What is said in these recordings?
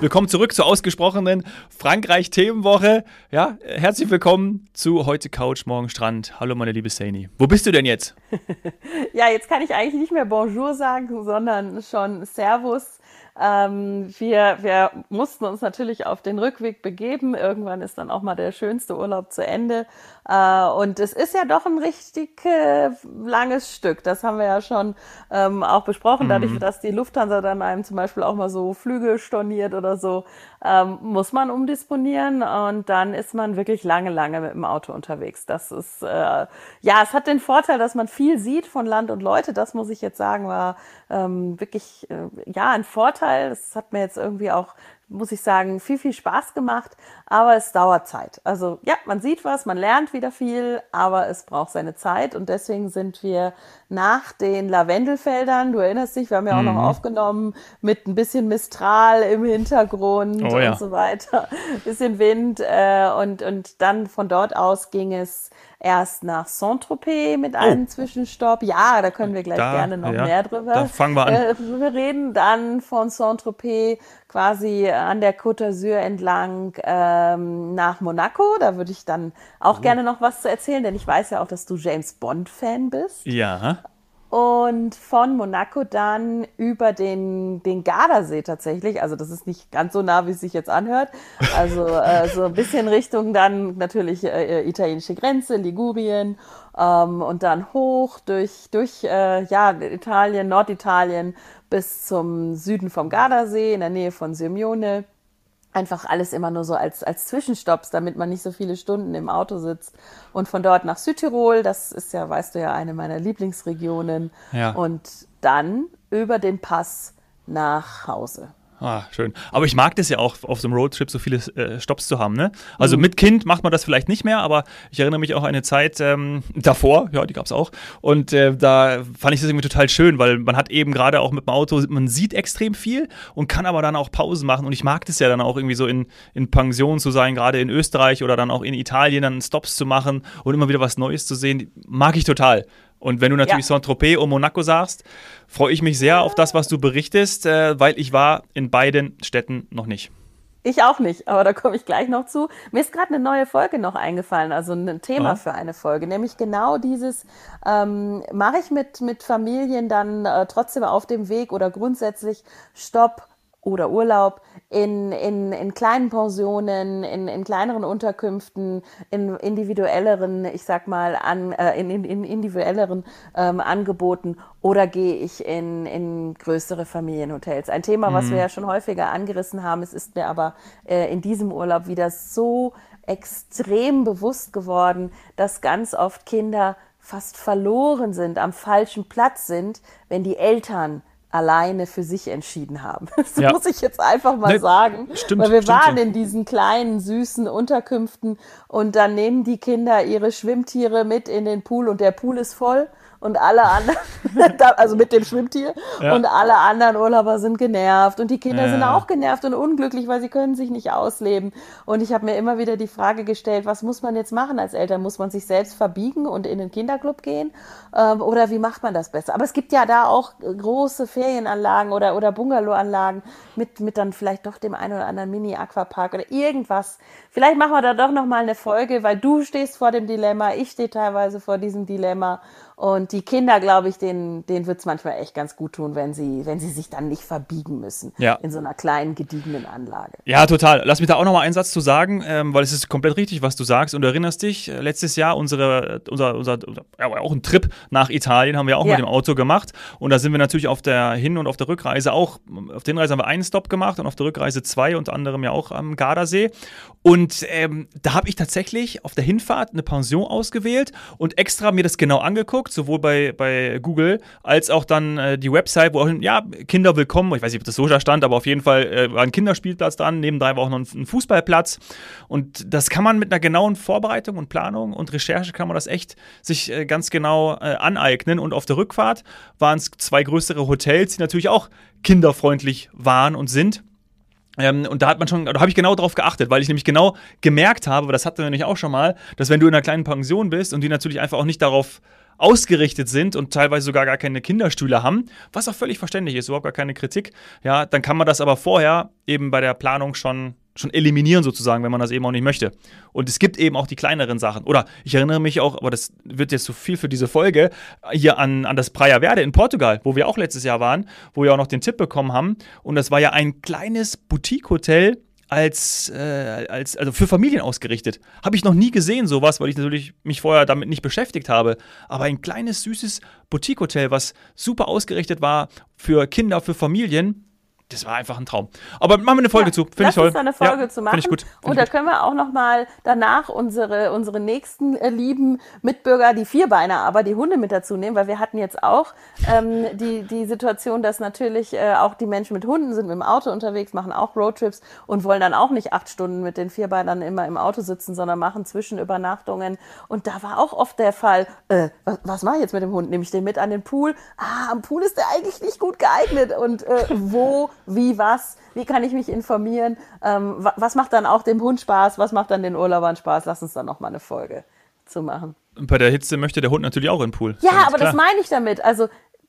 Willkommen zurück zur ausgesprochenen Frankreich-Themenwoche. Ja, herzlich willkommen zu heute Couch, morgen Strand. Hallo, meine liebe Saini. Wo bist du denn jetzt? ja, jetzt kann ich eigentlich nicht mehr Bonjour sagen, sondern schon Servus. Ähm, wir, wir mussten uns natürlich auf den Rückweg begeben. Irgendwann ist dann auch mal der schönste Urlaub zu Ende. Äh, und es ist ja doch ein richtig äh, langes Stück. Das haben wir ja schon ähm, auch besprochen. Mhm. Dadurch, dass die Lufthansa dann einem zum Beispiel auch mal so Flüge storniert oder so, ähm, muss man umdisponieren. Und dann ist man wirklich lange, lange mit dem Auto unterwegs. Das ist, äh, ja, es hat den Vorteil, dass man viel sieht von Land und Leute. Das muss ich jetzt sagen, war ähm, wirklich, äh, ja, ein Vorteil. Das hat mir jetzt irgendwie auch, muss ich sagen, viel, viel Spaß gemacht, aber es dauert Zeit. Also ja, man sieht was, man lernt wieder viel, aber es braucht seine Zeit und deswegen sind wir nach den Lavendelfeldern, du erinnerst dich, wir haben ja auch mhm. noch aufgenommen mit ein bisschen Mistral im Hintergrund oh, ja. und so weiter, bisschen Wind äh, und, und dann von dort aus ging es erst nach Saint-Tropez mit oh. einem Zwischenstopp. Ja, da können wir gleich da, gerne noch ja, mehr drüber da fangen wir an. Äh, reden. Dann von Saint-Tropez quasi an der Côte d'Azur entlang ähm, nach Monaco. Da würde ich dann auch oh. gerne noch was zu erzählen, denn ich weiß ja auch, dass du James Bond-Fan bist. Ja und von Monaco dann über den, den Gardasee tatsächlich. Also das ist nicht ganz so nah, wie es sich jetzt anhört. Also äh, so ein bisschen Richtung dann natürlich äh, italienische Grenze, Ligurien ähm, und dann hoch durch, durch äh, ja, Italien, Norditalien bis zum Süden vom Gardasee in der Nähe von Sirmione einfach alles immer nur so als, als Zwischenstopps, damit man nicht so viele Stunden im Auto sitzt. Und von dort nach Südtirol, das ist ja, weißt du ja, eine meiner Lieblingsregionen. Ja. Und dann über den Pass nach Hause. Ah, schön. Aber ich mag das ja auch, auf so einem Roadtrip so viele äh, Stops zu haben. Ne? Also mhm. mit Kind macht man das vielleicht nicht mehr, aber ich erinnere mich auch an eine Zeit ähm, davor, ja, die gab es auch. Und äh, da fand ich das irgendwie total schön, weil man hat eben gerade auch mit dem Auto, man sieht extrem viel und kann aber dann auch Pausen machen. Und ich mag das ja dann auch irgendwie so in, in Pension zu sein, gerade in Österreich oder dann auch in Italien, dann Stops zu machen und immer wieder was Neues zu sehen. Mag ich total. Und wenn du natürlich ja. Saint-Tropez und Monaco sagst, freue ich mich sehr auf das, was du berichtest, äh, weil ich war in beiden Städten noch nicht. Ich auch nicht, aber da komme ich gleich noch zu. Mir ist gerade eine neue Folge noch eingefallen, also ein Thema Aha. für eine Folge, nämlich genau dieses, ähm, mache ich mit, mit Familien dann äh, trotzdem auf dem Weg oder grundsätzlich Stopp oder Urlaub in, in, in kleinen Pensionen, in, in kleineren Unterkünften, in individuelleren, ich sag mal, an, äh, in, in, in individuelleren ähm, Angeboten oder gehe ich in, in größere Familienhotels? Ein Thema, was mhm. wir ja schon häufiger angerissen haben, es ist mir aber äh, in diesem Urlaub wieder so extrem bewusst geworden, dass ganz oft Kinder fast verloren sind, am falschen Platz sind, wenn die Eltern alleine für sich entschieden haben. Das ja. muss ich jetzt einfach mal ne, sagen. Stimmt, Weil wir stimmt waren in diesen kleinen, süßen Unterkünften und dann nehmen die Kinder ihre Schwimmtiere mit in den Pool und der Pool ist voll und alle anderen, also mit dem Schwimmtier, ja. und alle anderen Urlauber sind genervt und die Kinder ja. sind auch genervt und unglücklich, weil sie können sich nicht ausleben. Und ich habe mir immer wieder die Frage gestellt, was muss man jetzt machen als Eltern? Muss man sich selbst verbiegen und in den Kinderclub gehen? Ähm, oder wie macht man das besser? Aber es gibt ja da auch große Ferienanlagen oder, oder Bungalowanlagen mit, mit dann vielleicht doch dem einen oder anderen Mini-Aquapark oder irgendwas. Vielleicht machen wir da doch nochmal eine Folge, weil du stehst vor dem Dilemma, ich stehe teilweise vor diesem Dilemma. Und die Kinder, glaube ich, denen, denen wird es manchmal echt ganz gut tun, wenn sie, wenn sie sich dann nicht verbiegen müssen ja. in so einer kleinen, gediegenen Anlage. Ja, total. Lass mich da auch noch mal einen Satz zu sagen, ähm, weil es ist komplett richtig, was du sagst. Und du erinnerst dich, äh, letztes Jahr unsere, unser, unser, unser ja, auch ein Trip nach Italien haben wir auch ja. mit dem Auto gemacht. Und da sind wir natürlich auf der Hin- und auf der Rückreise auch, auf der Hinreise haben wir einen Stop gemacht und auf der Rückreise zwei, unter anderem ja auch am Gardasee. Und ähm, da habe ich tatsächlich auf der Hinfahrt eine Pension ausgewählt und extra mir das genau angeguckt, sowohl bei, bei Google als auch dann äh, die Website, wo auch, ja, Kinder willkommen, ich weiß nicht, ob das so da stand, aber auf jeden Fall äh, war ein Kinderspielplatz dran, nebenbei war auch noch ein, ein, Fußballplatz. Und das kann man mit einer genauen Vorbereitung und Planung und Recherche kann man das echt sich äh, ganz genau äh, aneignen. Und auf der Rückfahrt waren es zwei größere Hotels, die natürlich auch kinderfreundlich waren und sind. Ähm, und da hat man schon, da habe ich genau drauf geachtet, weil ich nämlich genau gemerkt habe, das hatten wir nämlich auch schon mal, dass wenn du in einer kleinen Pension bist und die natürlich einfach auch nicht darauf ausgerichtet sind und teilweise sogar gar keine Kinderstühle haben, was auch völlig verständlich ist, überhaupt gar keine Kritik, ja, dann kann man das aber vorher eben bei der Planung schon schon eliminieren sozusagen, wenn man das eben auch nicht möchte. Und es gibt eben auch die kleineren Sachen. Oder ich erinnere mich auch, aber das wird jetzt zu so viel für diese Folge, hier an, an das Praia Verde in Portugal, wo wir auch letztes Jahr waren, wo wir auch noch den Tipp bekommen haben. Und das war ja ein kleines Boutique-Hotel als, äh, als also für Familien ausgerichtet. Habe ich noch nie gesehen sowas, weil ich natürlich mich vorher damit nicht beschäftigt habe. Aber ein kleines süßes Boutique-Hotel, was super ausgerichtet war für Kinder, für Familien, das war einfach ein Traum. Aber machen wir eine Folge ja, zu. Finde ich toll. Uns da eine Folge ja, zu machen. Ich gut. Find und da können wir auch noch mal danach unsere, unsere nächsten äh, lieben Mitbürger, die Vierbeiner, aber die Hunde mit dazu nehmen, weil wir hatten jetzt auch ähm, die, die Situation, dass natürlich äh, auch die Menschen mit Hunden sind mit dem Auto unterwegs, machen auch Roadtrips und wollen dann auch nicht acht Stunden mit den Vierbeinern immer im Auto sitzen, sondern machen Zwischenübernachtungen. Und da war auch oft der Fall, äh, was, was mache ich jetzt mit dem Hund? Nehme ich den mit an den Pool? Ah, am Pool ist der eigentlich nicht gut geeignet. Und äh, wo wie, was, wie kann ich mich informieren, ähm, was macht dann auch dem Hund Spaß, was macht dann den Urlaubern Spaß. Lass uns dann noch mal eine Folge zu machen. Bei der Hitze möchte der Hund natürlich auch in den Pool. Ja, aber klar. das meine ich damit. Also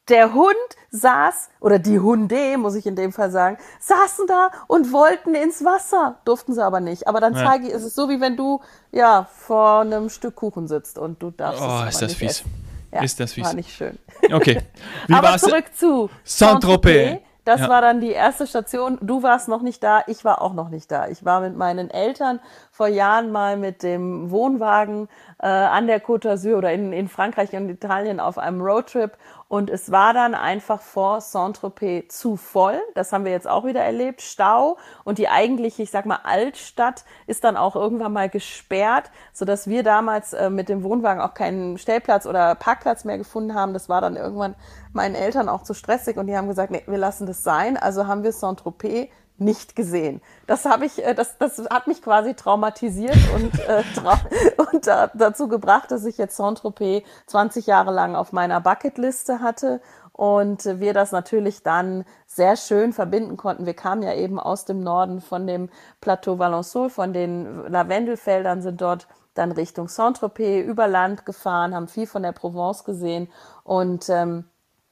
der Hund saß, oder die Hunde, muss ich in dem Fall sagen, saßen da und wollten ins Wasser. Durften sie aber nicht. Aber dann ja. zeige ich, es ist so, wie wenn du, ja, vor einem Stück Kuchen sitzt und du darfst oh, es ist das fies. Ja, ist das fies. War nicht schön. Okay. Wie aber zurück zu Saint-Tropez. Das ja. war dann die erste Station. Du warst noch nicht da, ich war auch noch nicht da. Ich war mit meinen Eltern vor Jahren mal mit dem Wohnwagen äh, an der Côte d'Azur oder in, in Frankreich und Italien auf einem Roadtrip und es war dann einfach vor Saint-Tropez zu voll. Das haben wir jetzt auch wieder erlebt. Stau und die eigentliche, ich sag mal, Altstadt ist dann auch irgendwann mal gesperrt, sodass wir damals äh, mit dem Wohnwagen auch keinen Stellplatz oder Parkplatz mehr gefunden haben. Das war dann irgendwann meinen Eltern auch zu stressig und die haben gesagt, nee, wir lassen das sein. Also haben wir Saint-Tropez nicht gesehen. Das habe ich, äh, das, das hat mich quasi traumatisiert und, äh, trau und da, dazu gebracht, dass ich jetzt Saint-Tropez 20 Jahre lang auf meiner Bucketliste hatte und wir das natürlich dann sehr schön verbinden konnten. Wir kamen ja eben aus dem Norden von dem Plateau Valençol, von den Lavendelfeldern sind dort dann Richtung Saint-Tropez über Land gefahren, haben viel von der Provence gesehen und ähm,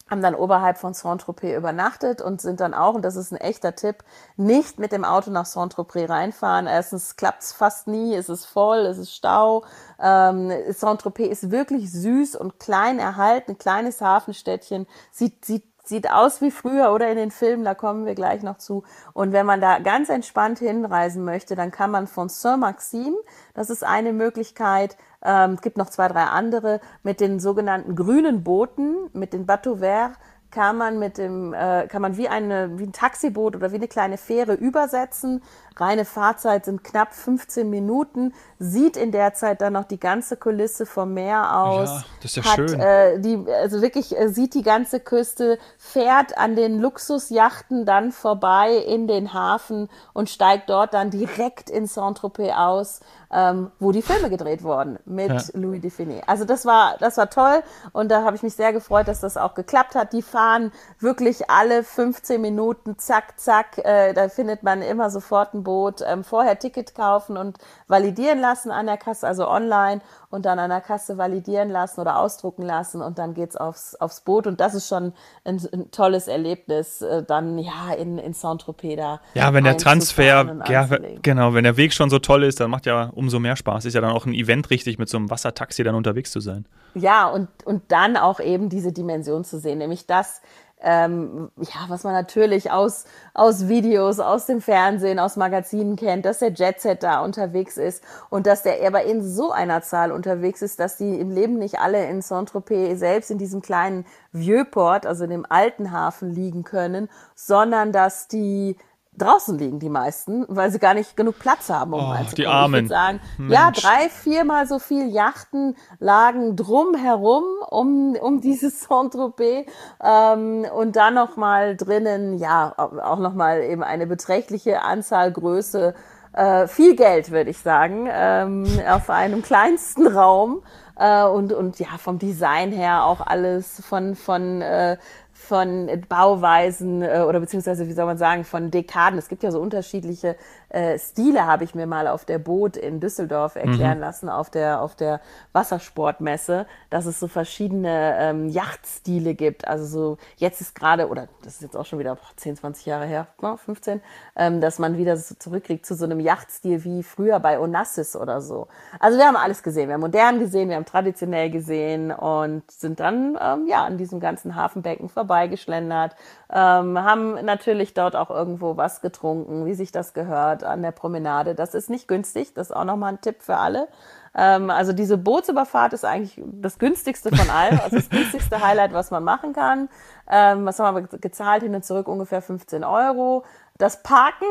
haben dann oberhalb von Saint-Tropez übernachtet und sind dann auch, und das ist ein echter Tipp, nicht mit dem Auto nach Saint-Tropez reinfahren. Erstens klappt es fast nie, es ist voll, es ist Stau. Ähm, Saint-Tropez ist wirklich süß und klein erhalten, ein kleines Hafenstädtchen, sieht, sieht sieht aus wie früher oder in den Filmen, da kommen wir gleich noch zu. Und wenn man da ganz entspannt hinreisen möchte, dann kann man von Saint-Maxime, das ist eine Möglichkeit, ähm, es gibt noch zwei, drei andere, mit den sogenannten grünen Booten, mit den Bateaux Verts, kann man mit dem, äh, kann man wie eine, wie ein Taxiboot oder wie eine kleine Fähre übersetzen. Reine Fahrzeit sind knapp 15 Minuten, sieht in der Zeit dann noch die ganze Kulisse vom Meer aus. Ja, das ist ja hat, schön. Äh, die, also wirklich äh, sieht die ganze Küste, fährt an den Luxusjachten dann vorbei in den Hafen und steigt dort dann direkt in Saint-Tropez aus ähm, wo die Filme gedreht wurden mit ja. Louis Define. Also das war, das war toll und da habe ich mich sehr gefreut, dass das auch geklappt hat. Die fahren wirklich alle 15 Minuten, zack, zack. Äh, da findet man immer sofort ein Boot. Ähm, vorher Ticket kaufen und validieren lassen an der Kasse, also online und dann an der Kasse validieren lassen oder ausdrucken lassen und dann geht's aufs, aufs Boot und das ist schon ein, ein tolles Erlebnis, äh, dann ja in, in Saint-Tropez da. Ja, wenn der Transfer, ja, genau, wenn der Weg schon so toll ist, dann macht ja umso mehr Spaß. Ist ja dann auch ein Event richtig, mit so einem Wassertaxi dann unterwegs zu sein. Ja, und, und dann auch eben diese Dimension zu sehen, nämlich das, ähm, ja, was man natürlich aus, aus Videos, aus dem Fernsehen, aus Magazinen kennt, dass der Jetset da unterwegs ist und dass der aber in so einer Zahl unterwegs ist, dass die im Leben nicht alle in Saint-Tropez selbst in diesem kleinen Vieux-Port, also in dem alten Hafen liegen können, sondern dass die draußen liegen die meisten, weil sie gar nicht genug Platz haben, um oh, reinzukommen. Die Armen. Ich sagen, ja, drei, viermal so viel Yachten lagen drumherum um, um dieses Saint-Tropez ähm, und dann nochmal drinnen, ja, auch nochmal eben eine beträchtliche Anzahl Größe, äh, viel Geld, würde ich sagen, ähm, auf einem kleinsten Raum äh, und, und ja, vom Design her auch alles von, von äh, von Bauweisen äh, oder beziehungsweise, wie soll man sagen, von Dekaden. Es gibt ja so unterschiedliche äh, Stile, habe ich mir mal auf der Boot in Düsseldorf erklären mhm. lassen, auf der, auf der Wassersportmesse, dass es so verschiedene ähm, Yachtstile gibt. Also so, jetzt ist gerade, oder das ist jetzt auch schon wieder 10, 20 Jahre her, 15, ähm, dass man wieder so zurückkriegt zu so einem Yachtstil wie früher bei Onassis oder so. Also wir haben alles gesehen. Wir haben modern gesehen, wir haben traditionell gesehen und sind dann ähm, ja an diesem ganzen Hafenbecken vorbeigeschlendert, ähm, haben natürlich dort auch irgendwo was getrunken, wie sich das gehört an der Promenade. Das ist nicht günstig, das ist auch nochmal ein Tipp für alle. Ähm, also diese Bootsüberfahrt ist eigentlich das günstigste von allem, also das günstigste Highlight, was man machen kann. Ähm, was haben wir gezahlt? Hin und zurück ungefähr 15 Euro. Das Parken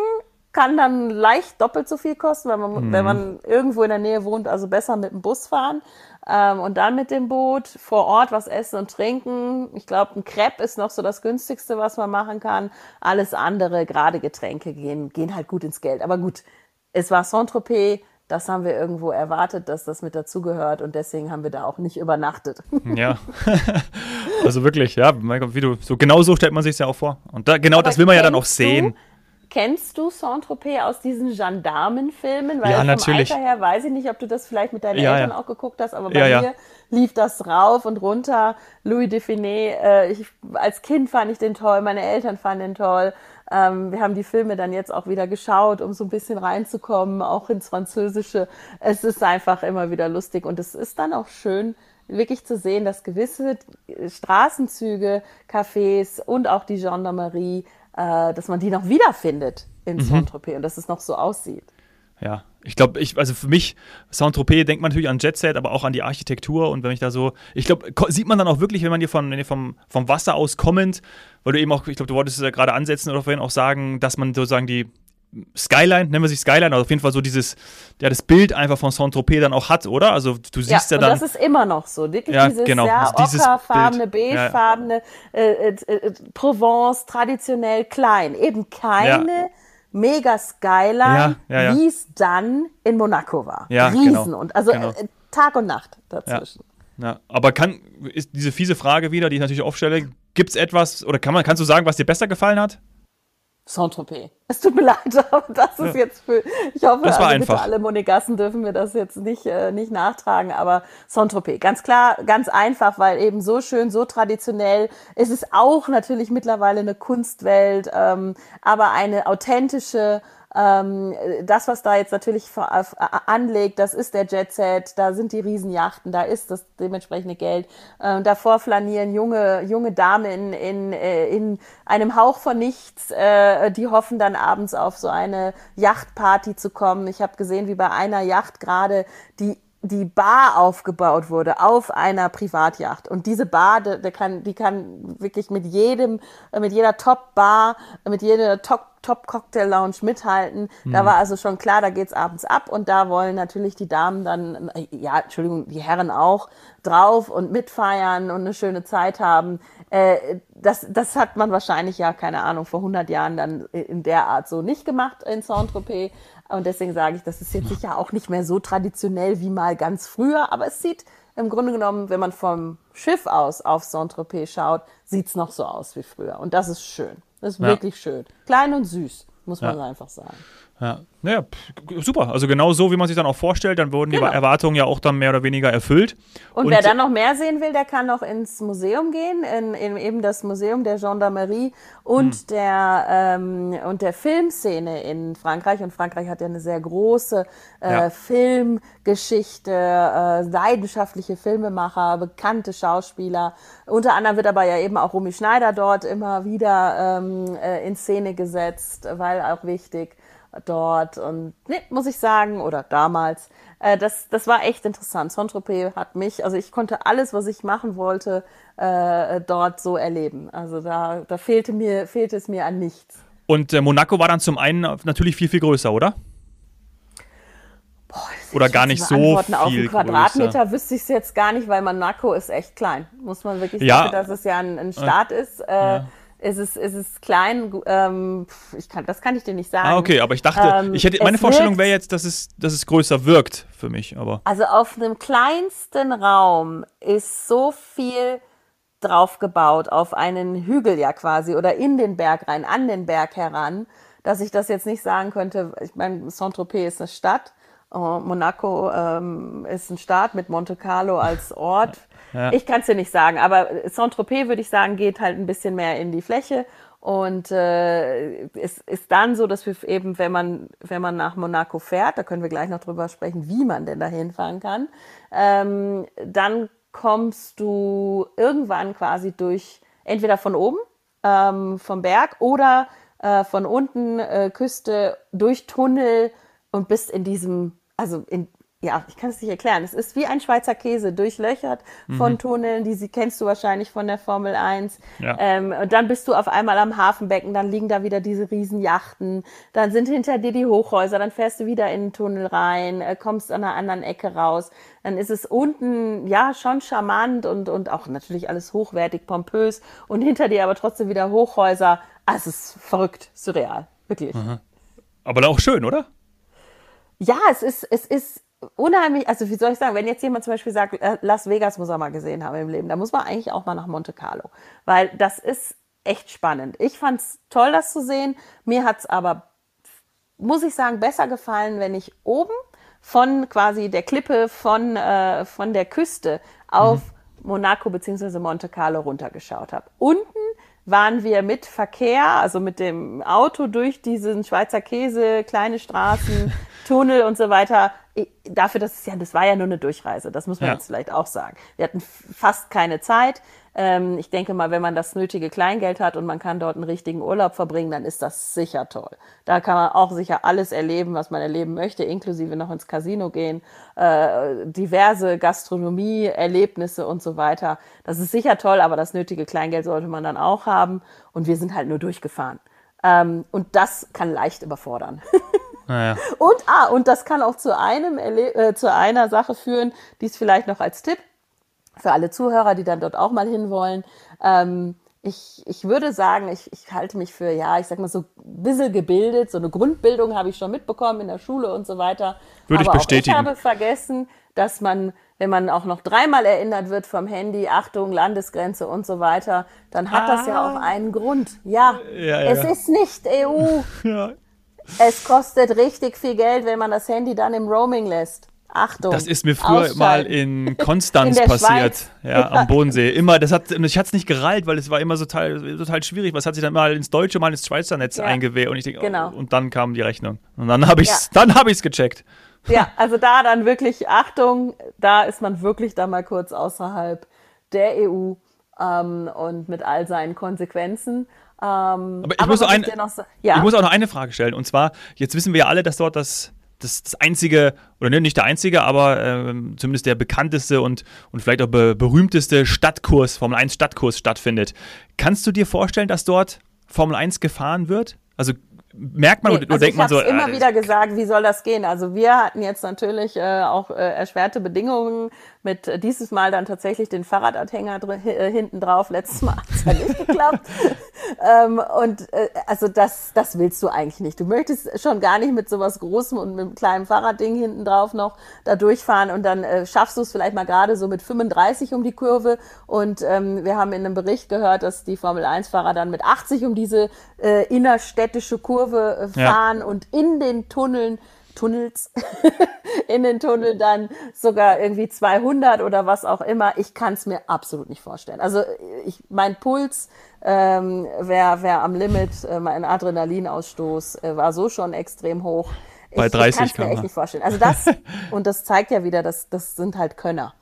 kann dann leicht doppelt so viel kosten, wenn man, mhm. wenn man irgendwo in der Nähe wohnt, also besser mit dem Bus fahren. Ähm, und dann mit dem Boot vor Ort was essen und trinken. Ich glaube, ein Crepe ist noch so das günstigste, was man machen kann. Alles andere, gerade Getränke, gehen, gehen halt gut ins Geld. Aber gut, es war Saint-Tropez. Das haben wir irgendwo erwartet, dass das mit dazugehört und deswegen haben wir da auch nicht übernachtet. Ja, also wirklich, ja, wie du, so genau so stellt man sich ja auch vor. Und da, genau Aber das will man ja dann auch sehen. Kennst du Saint-Tropez aus diesen Gendarmenfilmen? Weil ja, vom natürlich. Alter her weiß ich nicht, ob du das vielleicht mit deinen ja, Eltern ja. auch geguckt hast, aber bei ja, mir lief das rauf und runter. Louis Define, äh, ich, als Kind fand ich den toll, meine Eltern fanden den toll. Ähm, wir haben die Filme dann jetzt auch wieder geschaut, um so ein bisschen reinzukommen, auch ins Französische. Es ist einfach immer wieder lustig und es ist dann auch schön, wirklich zu sehen, dass gewisse Straßenzüge, Cafés und auch die Gendarmerie äh, dass man die noch wiederfindet in mhm. Saint-Tropez und dass es noch so aussieht. Ja, ich glaube, ich, also für mich, Saint-Tropez denkt man natürlich an Jet Set, aber auch an die Architektur und wenn ich da so, ich glaube, sieht man dann auch wirklich, wenn man hier von, wenn vom, vom Wasser aus kommend, weil du eben auch, ich glaube, du wolltest es ja gerade ansetzen oder vorhin auch sagen, dass man sozusagen die, Skyline, nennen wir sie Skyline, also auf jeden Fall so dieses, ja, das Bild einfach von Saint-Tropez dann auch hat, oder? Also du siehst ja, ja dann. das ist immer noch so. Wirklich ja, dieses genau, ja, also ockerfarbene, beigefarbene ja. äh, äh, äh, Provence, traditionell klein. Eben keine ja. mega Skyline, wie es dann in Monaco war. Ja, Riesen genau, und also genau. äh, Tag und Nacht dazwischen. Ja, aber kann, ist diese fiese Frage wieder, die ich natürlich aufstelle, gibt es etwas, oder kann man, kannst du sagen, was dir besser gefallen hat? Saint-Tropez. Es tut mir leid, aber das ist ja. jetzt für, ich hoffe, das war also einfach. alle Monegassen dürfen wir das jetzt nicht, äh, nicht nachtragen, aber Saint-Tropez. Ganz klar, ganz einfach, weil eben so schön, so traditionell. Es ist auch natürlich mittlerweile eine Kunstwelt, ähm, aber eine authentische, das, was da jetzt natürlich anlegt, das ist der Jet Set, da sind die Riesenjachten, da ist das dementsprechende Geld. Ähm, davor flanieren junge, junge Damen in, in, äh, in einem Hauch von nichts, äh, die hoffen dann abends auf so eine Yachtparty zu kommen. Ich habe gesehen, wie bei einer Yacht gerade die die Bar aufgebaut wurde auf einer Privatjacht. Und diese Bar, die, die kann, die kann wirklich mit jedem, mit jeder Top-Bar, mit jeder Top Top Cocktail Lounge mithalten. Mhm. Da war also schon klar, da geht's abends ab und da wollen natürlich die Damen dann, ja, Entschuldigung, die Herren auch drauf und mitfeiern und eine schöne Zeit haben. Äh, das, das hat man wahrscheinlich ja, keine Ahnung, vor 100 Jahren dann in der Art so nicht gemacht in Saint-Tropez. Und deswegen sage ich, das ist jetzt sicher auch nicht mehr so traditionell wie mal ganz früher, aber es sieht im Grunde genommen, wenn man vom Schiff aus auf Saint-Tropez schaut, sieht's noch so aus wie früher. Und das ist schön. Das ist ja. wirklich schön. Klein und süß, muss man ja. einfach sagen. Ja, naja, super. Also genau so, wie man sich dann auch vorstellt, dann wurden genau. die Erwartungen ja auch dann mehr oder weniger erfüllt. Und, und, wer dann noch mehr sehen will, der kann noch ins Museum gehen, in, in eben das Museum der Gendarmerie und hm. der ähm, und der Filmszene in Frankreich. Und Frankreich hat ja eine sehr große äh, ja. Filmgeschichte, äh, leidenschaftliche Filmemacher, bekannte Schauspieler. Unter anderem wird aber ja eben auch Romy Schneider dort immer wieder ähm, äh, in Szene gesetzt, weil auch wichtig dort und nee, muss ich sagen, oder damals, äh, das, das war echt interessant. Saint-Tropez hat mich, also ich konnte alles, was ich machen wollte, äh, dort so erleben. Also da, da fehlte mir, fehlte es mir an nichts. Und äh, Monaco war dann zum einen natürlich viel, viel größer, oder? Boah, oder gar nicht so viel Auf einen Quadratmeter größer. wüsste ich es jetzt gar nicht, weil Monaco ist echt klein. Muss man wirklich ja. sagen, dass es ja ein, ein Staat ist. Äh, ja es ist, es ist klein, ähm, ich kann, das kann ich dir nicht sagen. Ah, okay, aber ich dachte, ähm, ich hätte, meine Vorstellung wäre jetzt, dass es, dass es größer wirkt für mich, aber. Also auf einem kleinsten Raum ist so viel drauf gebaut, auf einen Hügel ja quasi oder in den Berg rein, an den Berg heran, dass ich das jetzt nicht sagen könnte. Ich meine, Saint-Tropez ist eine Stadt, Monaco ähm, ist ein Staat mit Monte Carlo als Ort. Ja. Ich kann es dir nicht sagen, aber Saint-Tropez würde ich sagen, geht halt ein bisschen mehr in die Fläche und äh, es ist dann so, dass wir eben, wenn man, wenn man nach Monaco fährt, da können wir gleich noch drüber sprechen, wie man denn dahin fahren kann, ähm, dann kommst du irgendwann quasi durch, entweder von oben, ähm, vom Berg oder äh, von unten äh, Küste durch Tunnel und bist in diesem, also in, ja, ich kann es nicht erklären. Es ist wie ein Schweizer Käse, durchlöchert von mhm. Tunneln, die sie kennst du wahrscheinlich von der Formel 1. Ja. Ähm, und dann bist du auf einmal am Hafenbecken, dann liegen da wieder diese riesen Yachten, dann sind hinter dir die Hochhäuser, dann fährst du wieder in den Tunnel rein, äh, kommst an einer anderen Ecke raus. Dann ist es unten, ja, schon charmant und, und auch natürlich alles hochwertig, pompös und hinter dir aber trotzdem wieder Hochhäuser. Ah, es ist verrückt, surreal, wirklich. Mhm. Aber auch schön, oder? Ja, es ist, es ist unheimlich, also wie soll ich sagen, wenn jetzt jemand zum Beispiel sagt, äh, Las Vegas muss er mal gesehen haben im Leben, da muss man eigentlich auch mal nach Monte Carlo, weil das ist echt spannend. Ich fand es toll, das zu sehen. Mir hat es aber, muss ich sagen, besser gefallen, wenn ich oben von quasi der Klippe von, äh, von der Küste auf mhm. Monaco bzw. Monte Carlo runtergeschaut habe. Unten waren wir mit Verkehr, also mit dem Auto durch diesen Schweizer Käse, kleine Straßen, Tunnel und so weiter. Dafür, dass es ja, das war ja nur eine Durchreise, das muss man ja. jetzt vielleicht auch sagen. Wir hatten fast keine Zeit. Ähm, ich denke mal, wenn man das nötige Kleingeld hat und man kann dort einen richtigen Urlaub verbringen, dann ist das sicher toll. Da kann man auch sicher alles erleben, was man erleben möchte, inklusive noch ins Casino gehen, äh, diverse Gastronomie, Erlebnisse und so weiter. Das ist sicher toll, aber das nötige Kleingeld sollte man dann auch haben. Und wir sind halt nur durchgefahren. Ähm, und das kann leicht überfordern. Naja. Und ah, und das kann auch zu einem äh, zu einer Sache führen, die ist vielleicht noch als Tipp für alle Zuhörer, die dann dort auch mal hinwollen. Ähm, ich, ich würde sagen, ich, ich halte mich für, ja, ich sag mal so ein bisschen gebildet. So eine Grundbildung habe ich schon mitbekommen in der Schule und so weiter. Würde Aber ich bestätigen. Auch ich habe vergessen, dass man, wenn man auch noch dreimal erinnert wird vom Handy, Achtung, Landesgrenze und so weiter, dann hat ah. das ja auch ah. einen Grund. Ja, ja, ja es ist nicht EU. ja. Es kostet richtig viel Geld, wenn man das Handy dann im Roaming lässt. Achtung. Das ist mir früher mal in Konstanz in passiert, ja, am Bodensee. Immer, das hat, ich hatte es nicht gerallt, weil es war immer so total, total schwierig. Was hat sich dann mal ins Deutsche, mal ins Schweizer Netz ja. eingewählt und ich denke, genau. oh, und dann kam die Rechnung. Und dann habe ich es, ja. dann habe ich es gecheckt. Ja, also da dann wirklich Achtung, da ist man wirklich da mal kurz außerhalb der EU ähm, und mit all seinen Konsequenzen. Ähm, aber ich, aber muss ein, ja. ich muss auch noch eine Frage stellen. Und zwar, jetzt wissen wir ja alle, dass dort das das, das einzige, oder ne, nicht der einzige, aber äh, zumindest der bekannteste und, und vielleicht auch be berühmteste Stadtkurs, Formel 1 Stadtkurs stattfindet. Kannst du dir vorstellen, dass dort Formel 1 gefahren wird? Also merkt man nee, oder also denkt man so? Ich habe immer äh, wieder gesagt, wie soll das gehen? Also wir hatten jetzt natürlich äh, auch äh, erschwerte Bedingungen mit äh, dieses Mal dann tatsächlich den Fahrradanhänger äh, hinten drauf. Letztes Mal hat es ja nicht geklappt. ähm, und äh, also das, das willst du eigentlich nicht. Du möchtest schon gar nicht mit sowas Großem und mit einem kleinen Fahrradding hinten drauf noch da durchfahren und dann äh, schaffst du es vielleicht mal gerade so mit 35 um die Kurve. Und ähm, wir haben in einem Bericht gehört, dass die Formel 1-Fahrer dann mit 80 um diese äh, innerstädtische Kurve äh, fahren ja. und in den Tunneln Tunnels, in den Tunnel dann sogar irgendwie 200 oder was auch immer. Ich kann es mir absolut nicht vorstellen. Also ich, mein Puls ähm, wäre wär am Limit, äh, mein Adrenalinausstoß äh, war so schon extrem hoch. Bei 30 ich kann es mir echt nicht vorstellen. Also das, und das zeigt ja wieder, dass das sind halt Könner.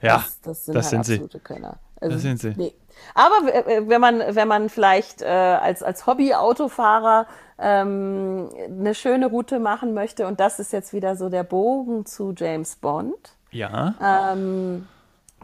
Ja, das, das sind das halt sind absolute sie. Könner. Also, das sind sie. Nee. Aber äh, wenn man, wenn man vielleicht äh, als, als Hobby-Autofahrer ähm, eine schöne Route machen möchte, und das ist jetzt wieder so der Bogen zu James Bond. Ja. Ähm,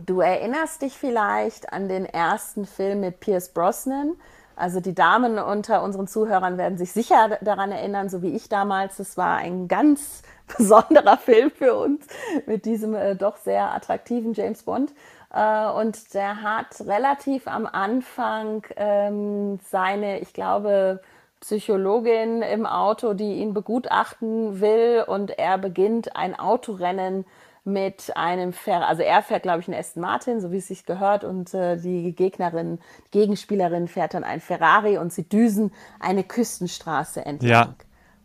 du erinnerst dich vielleicht an den ersten Film mit Pierce Brosnan. Also die Damen unter unseren Zuhörern werden sich sicher daran erinnern, so wie ich damals. Es war ein ganz besonderer Film für uns mit diesem äh, doch sehr attraktiven James Bond. Äh, und der hat relativ am Anfang ähm, seine, ich glaube, Psychologin im Auto, die ihn begutachten will und er beginnt ein Autorennen mit einem Fer also er fährt, glaube ich, einen Aston Martin, so wie es sich gehört, und äh, die Gegnerin, Gegenspielerin fährt dann ein Ferrari und sie düsen eine Küstenstraße entlang. Ja.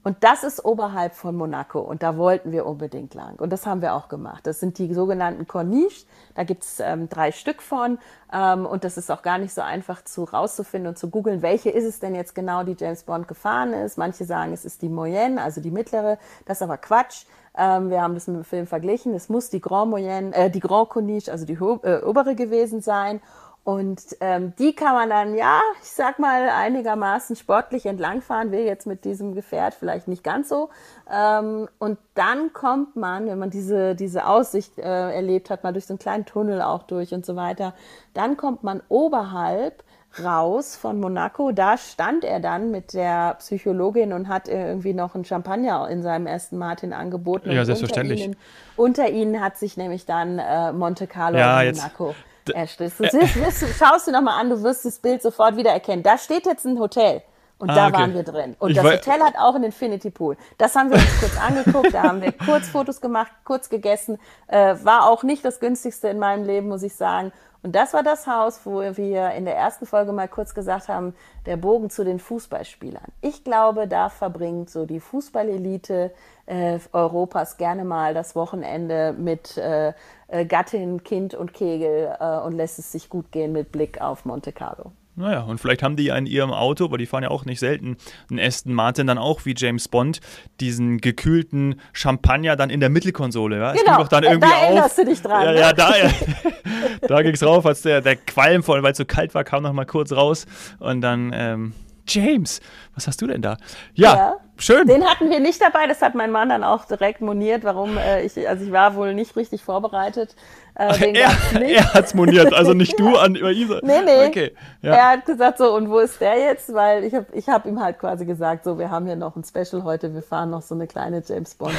Und das ist oberhalb von Monaco und da wollten wir unbedingt lang. Und das haben wir auch gemacht. Das sind die sogenannten Corniche. Da gibt's ähm, drei Stück von. Ähm, und das ist auch gar nicht so einfach zu rauszufinden und zu googeln, welche ist es denn jetzt genau, die James Bond gefahren ist. Manche sagen, es ist die Moyenne, also die mittlere. Das ist aber Quatsch. Ähm, wir haben das mit dem Film verglichen. Es muss die Grand Moyenne, äh, die Grand Corniche, also die äh, obere gewesen sein. Und ähm, die kann man dann, ja, ich sag mal, einigermaßen sportlich entlangfahren, will jetzt mit diesem Gefährt vielleicht nicht ganz so. Ähm, und dann kommt man, wenn man diese, diese Aussicht äh, erlebt hat, mal durch so einen kleinen Tunnel auch durch und so weiter, dann kommt man oberhalb raus von Monaco. Da stand er dann mit der Psychologin und hat irgendwie noch einen Champagner in seinem ersten Martin angeboten. Ja, selbstverständlich. Unter ihnen, unter ihnen, hat sich nämlich dann äh, Monte Carlo ja, in Monaco. Jetzt erstellst. Du siehst, wirst, schaust du nochmal an, du wirst das Bild sofort wieder erkennen. Da steht jetzt ein Hotel. Und ah, da okay. waren wir drin. Und ich das Hotel hat auch einen Infinity Pool. Das haben wir uns kurz angeguckt, da haben wir kurz Fotos gemacht, kurz gegessen. Äh, war auch nicht das günstigste in meinem Leben, muss ich sagen. Und das war das Haus, wo wir in der ersten Folge mal kurz gesagt haben, der Bogen zu den Fußballspielern. Ich glaube, da verbringt so die Fußballelite äh, Europas gerne mal das Wochenende mit äh, äh, Gattin, Kind und Kegel äh, und lässt es sich gut gehen mit Blick auf Monte Carlo. Naja, und vielleicht haben die ja in ihrem Auto, weil die fahren ja auch nicht selten, einen Aston Martin dann auch wie James Bond, diesen gekühlten Champagner dann in der Mittelkonsole. Ja? Genau, doch dann irgendwie da erinnerst auf. du dich dran. Ja, ne? ja da, ja. da ging es rauf, als der, der Qualm voll, weil es so kalt war, kam noch mal kurz raus und dann ähm, James, was hast du denn da? Ja, ja, schön. Den hatten wir nicht dabei, das hat mein Mann dann auch direkt moniert, warum äh, ich, also ich war wohl nicht richtig vorbereitet. Äh, er er hat es moniert, also nicht du an Isa. Nee, nee. Okay, ja. Er hat gesagt so, und wo ist der jetzt? Weil ich habe ich hab ihm halt quasi gesagt, so, wir haben hier noch ein Special heute, wir fahren noch so eine kleine James Bond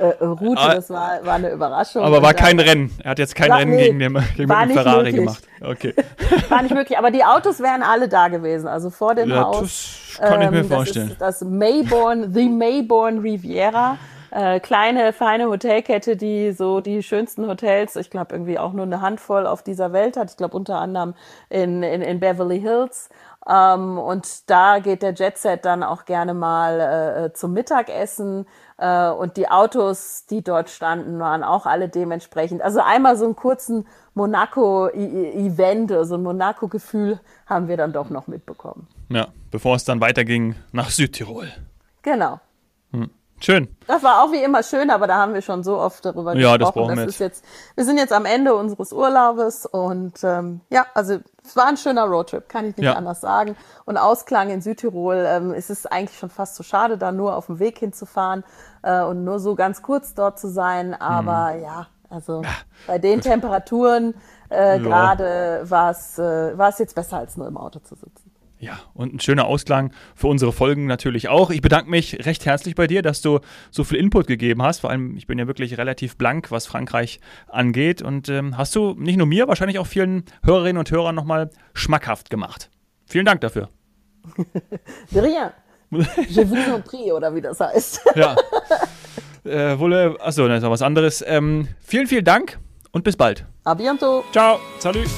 äh, äh, Route. Ah, das war, war eine Überraschung. Aber war kein Rennen. Er hat jetzt kein war, Rennen nee, gegen den, gegen den Ferrari möglich. gemacht. Okay. War nicht möglich. Aber die Autos wären alle da gewesen. Also vor dem ja, Haus. Das kann ich mir ähm, vorstellen. Das das Mayborn, The Mayborn Riviera. Äh, kleine, feine Hotelkette, die so die schönsten Hotels, ich glaube irgendwie auch nur eine Handvoll auf dieser Welt hat. Ich glaube unter anderem in, in, in Beverly Hills. Ähm, und da geht der Jetset dann auch gerne mal äh, zum Mittagessen. Äh, und die Autos, die dort standen, waren auch alle dementsprechend. Also einmal so einen kurzen Monaco-Event, so ein Monaco-Gefühl haben wir dann doch noch mitbekommen. Ja, bevor es dann weiterging nach Südtirol. Genau. Hm. Schön. Das war auch wie immer schön, aber da haben wir schon so oft darüber ja, gesprochen. Das brauchen wir, jetzt. wir sind jetzt am Ende unseres Urlaubes und ähm, ja, also es war ein schöner Roadtrip, kann ich nicht ja. anders sagen. Und Ausklang in Südtirol ähm, ist es eigentlich schon fast zu so schade, da nur auf dem Weg hinzufahren äh, und nur so ganz kurz dort zu sein. Aber mhm. ja, also ja, bei den gut. Temperaturen äh, gerade war es äh, jetzt besser, als nur im Auto zu sitzen. Ja, und ein schöner Ausklang für unsere Folgen natürlich auch. Ich bedanke mich recht herzlich bei dir, dass du so viel Input gegeben hast. Vor allem, ich bin ja wirklich relativ blank, was Frankreich angeht. Und ähm, hast du nicht nur mir, wahrscheinlich auch vielen Hörerinnen und Hörern nochmal schmackhaft gemacht. Vielen Dank dafür. De rien. Je vous en prie, oder wie das heißt. ja. Äh, wolle, achso, das ist noch was anderes. Ähm, vielen, vielen Dank und bis bald. A bientôt. Ciao. Salut.